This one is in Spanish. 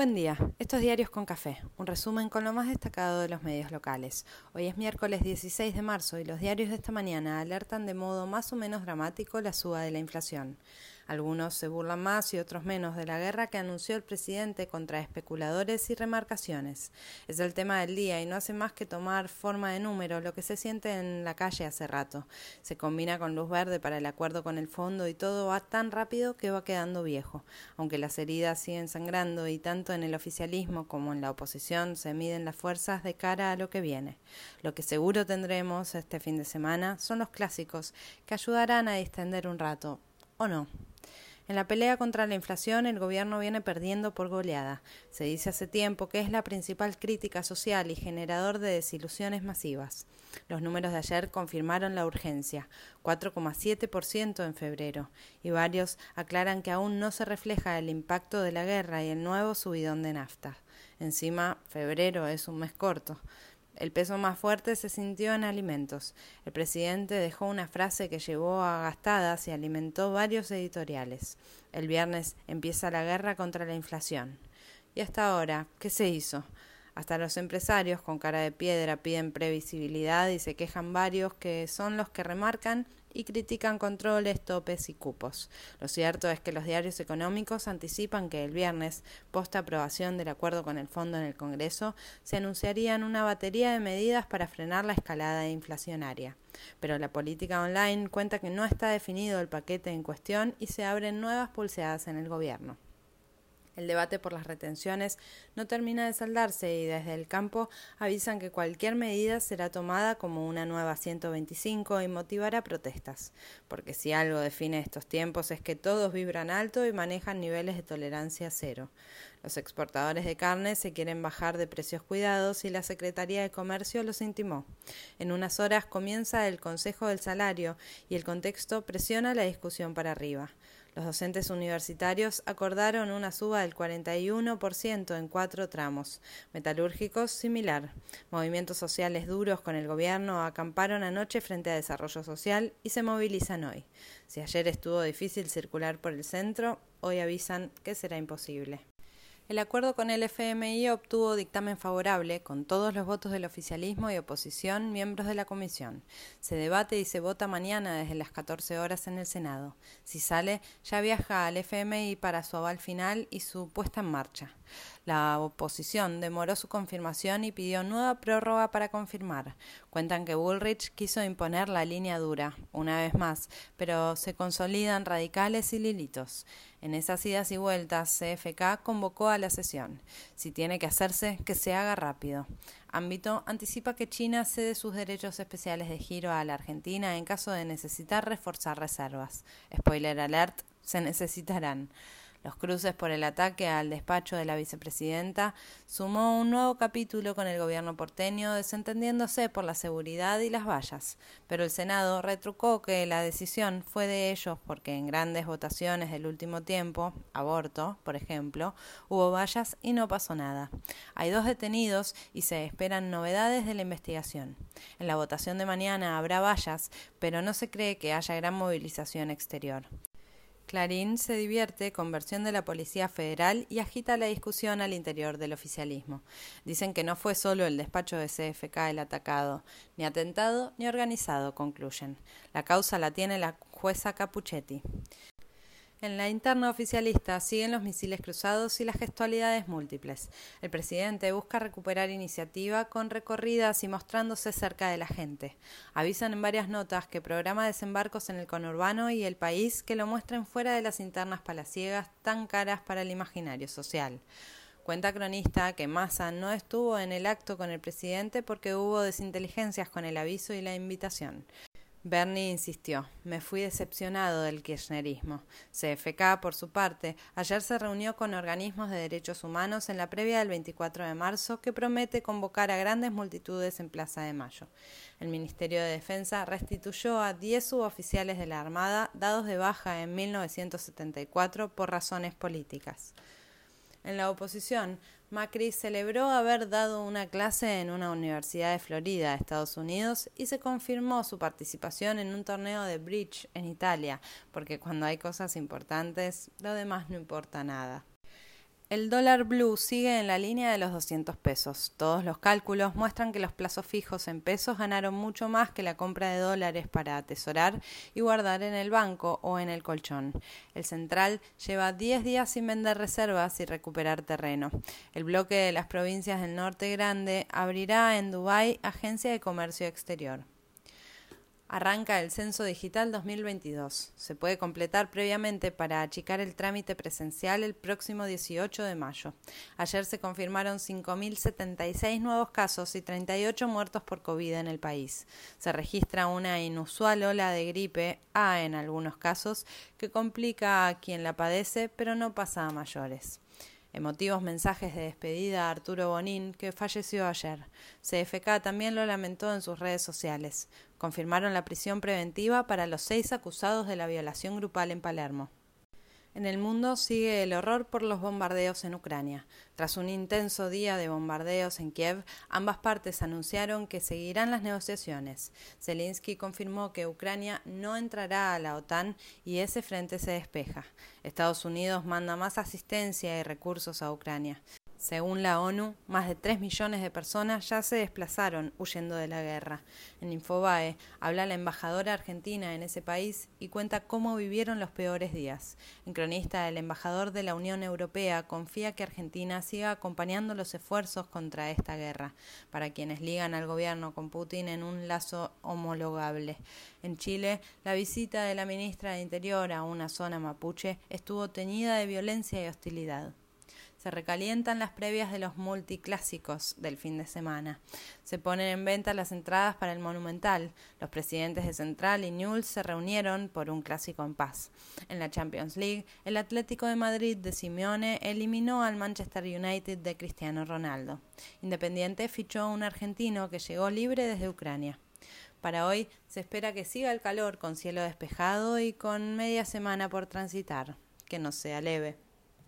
Buen día, estos diarios con café, un resumen con lo más destacado de los medios locales. Hoy es miércoles 16 de marzo y los diarios de esta mañana alertan de modo más o menos dramático la suba de la inflación. Algunos se burlan más y otros menos de la guerra que anunció el presidente contra especuladores y remarcaciones. Es el tema del día y no hace más que tomar forma de número lo que se siente en la calle hace rato. Se combina con luz verde para el acuerdo con el fondo y todo va tan rápido que va quedando viejo. Aunque las heridas siguen sangrando y tanto en el oficialismo como en la oposición se miden las fuerzas de cara a lo que viene. Lo que seguro tendremos este fin de semana son los clásicos que ayudarán a distender un rato, ¿o no? En la pelea contra la inflación, el gobierno viene perdiendo por goleada. Se dice hace tiempo que es la principal crítica social y generador de desilusiones masivas. Los números de ayer confirmaron la urgencia, 4,7% en febrero, y varios aclaran que aún no se refleja el impacto de la guerra y el nuevo subidón de nafta. Encima, febrero es un mes corto. El peso más fuerte se sintió en alimentos. El presidente dejó una frase que llevó a gastadas y alimentó varios editoriales. El viernes empieza la guerra contra la inflación. Y hasta ahora, ¿qué se hizo? Hasta los empresarios con cara de piedra piden previsibilidad y se quejan varios que son los que remarcan y critican controles, topes y cupos. Lo cierto es que los diarios económicos anticipan que el viernes, post aprobación del acuerdo con el fondo en el Congreso, se anunciarían una batería de medidas para frenar la escalada inflacionaria. Pero la política online cuenta que no está definido el paquete en cuestión y se abren nuevas pulseadas en el gobierno. El debate por las retenciones no termina de saldarse y desde el campo avisan que cualquier medida será tomada como una nueva 125 y motivará protestas, porque si algo define estos tiempos es que todos vibran alto y manejan niveles de tolerancia cero. Los exportadores de carne se quieren bajar de precios cuidados y la Secretaría de Comercio los intimó. En unas horas comienza el Consejo del Salario y el contexto presiona la discusión para arriba. Los docentes universitarios acordaron una suba del 41% en cuatro tramos. Metalúrgicos, similar. Movimientos sociales duros con el gobierno acamparon anoche frente a Desarrollo Social y se movilizan hoy. Si ayer estuvo difícil circular por el centro, hoy avisan que será imposible. El acuerdo con el FMI obtuvo dictamen favorable, con todos los votos del oficialismo y oposición miembros de la comisión. Se debate y se vota mañana desde las 14 horas en el Senado. Si sale, ya viaja al FMI para su aval final y su puesta en marcha. La oposición demoró su confirmación y pidió nueva prórroga para confirmar. Cuentan que Bullrich quiso imponer la línea dura, una vez más, pero se consolidan radicales y lilitos. En esas idas y vueltas, CFK convocó a la sesión. Si tiene que hacerse, que se haga rápido. Ámbito anticipa que China cede sus derechos especiales de giro a la Argentina en caso de necesitar reforzar reservas. Spoiler alert, se necesitarán. Los cruces por el ataque al despacho de la vicepresidenta sumó un nuevo capítulo con el gobierno porteño desentendiéndose por la seguridad y las vallas, pero el Senado retrucó que la decisión fue de ellos porque en grandes votaciones del último tiempo, aborto, por ejemplo, hubo vallas y no pasó nada. Hay dos detenidos y se esperan novedades de la investigación. En la votación de mañana habrá vallas, pero no se cree que haya gran movilización exterior. Clarín se divierte con versión de la Policía Federal y agita la discusión al interior del oficialismo. Dicen que no fue solo el despacho de CFK el atacado, ni atentado ni organizado, concluyen. La causa la tiene la jueza Capuchetti. En la interna oficialista siguen los misiles cruzados y las gestualidades múltiples. El presidente busca recuperar iniciativa con recorridas y mostrándose cerca de la gente. Avisan en varias notas que programa desembarcos en el conurbano y el país que lo muestren fuera de las internas palaciegas tan caras para el imaginario social. Cuenta cronista que Massa no estuvo en el acto con el presidente porque hubo desinteligencias con el aviso y la invitación. Bernie insistió, me fui decepcionado del kirchnerismo. CFK, por su parte, ayer se reunió con organismos de derechos humanos en la previa del 24 de marzo que promete convocar a grandes multitudes en Plaza de Mayo. El Ministerio de Defensa restituyó a 10 suboficiales de la Armada dados de baja en 1974 por razones políticas. En la oposición, Macri celebró haber dado una clase en una universidad de Florida, Estados Unidos, y se confirmó su participación en un torneo de bridge en Italia, porque cuando hay cosas importantes, lo demás no importa nada. El dólar blue sigue en la línea de los 200 pesos. Todos los cálculos muestran que los plazos fijos en pesos ganaron mucho más que la compra de dólares para atesorar y guardar en el banco o en el colchón. El central lleva 10 días sin vender reservas y recuperar terreno. El bloque de las provincias del norte grande abrirá en Dubái agencia de comercio exterior. Arranca el Censo Digital 2022. Se puede completar previamente para achicar el trámite presencial el próximo 18 de mayo. Ayer se confirmaron 5.076 nuevos casos y 38 muertos por COVID en el país. Se registra una inusual ola de gripe A en algunos casos que complica a quien la padece, pero no pasa a mayores. Emotivos mensajes de despedida a Arturo Bonín, que falleció ayer. CFK también lo lamentó en sus redes sociales. Confirmaron la prisión preventiva para los seis acusados de la violación grupal en Palermo. En el mundo sigue el horror por los bombardeos en Ucrania. Tras un intenso día de bombardeos en Kiev, ambas partes anunciaron que seguirán las negociaciones. Zelensky confirmó que Ucrania no entrará a la OTAN y ese frente se despeja. Estados Unidos manda más asistencia y recursos a Ucrania. Según la ONU, más de 3 millones de personas ya se desplazaron huyendo de la guerra. En Infobae habla la embajadora argentina en ese país y cuenta cómo vivieron los peores días. En cronista, el embajador de la Unión Europea confía que Argentina siga acompañando los esfuerzos contra esta guerra, para quienes ligan al gobierno con Putin en un lazo homologable. En Chile, la visita de la ministra de Interior a una zona mapuche estuvo teñida de violencia y hostilidad se recalientan las previas de los multiclásicos del fin de semana. Se ponen en venta las entradas para el Monumental. Los presidentes de Central y Newell's se reunieron por un clásico en paz. En la Champions League, el Atlético de Madrid de Simeone eliminó al Manchester United de Cristiano Ronaldo. Independiente fichó un argentino que llegó libre desde Ucrania. Para hoy se espera que siga el calor con cielo despejado y con media semana por transitar. Que no sea leve.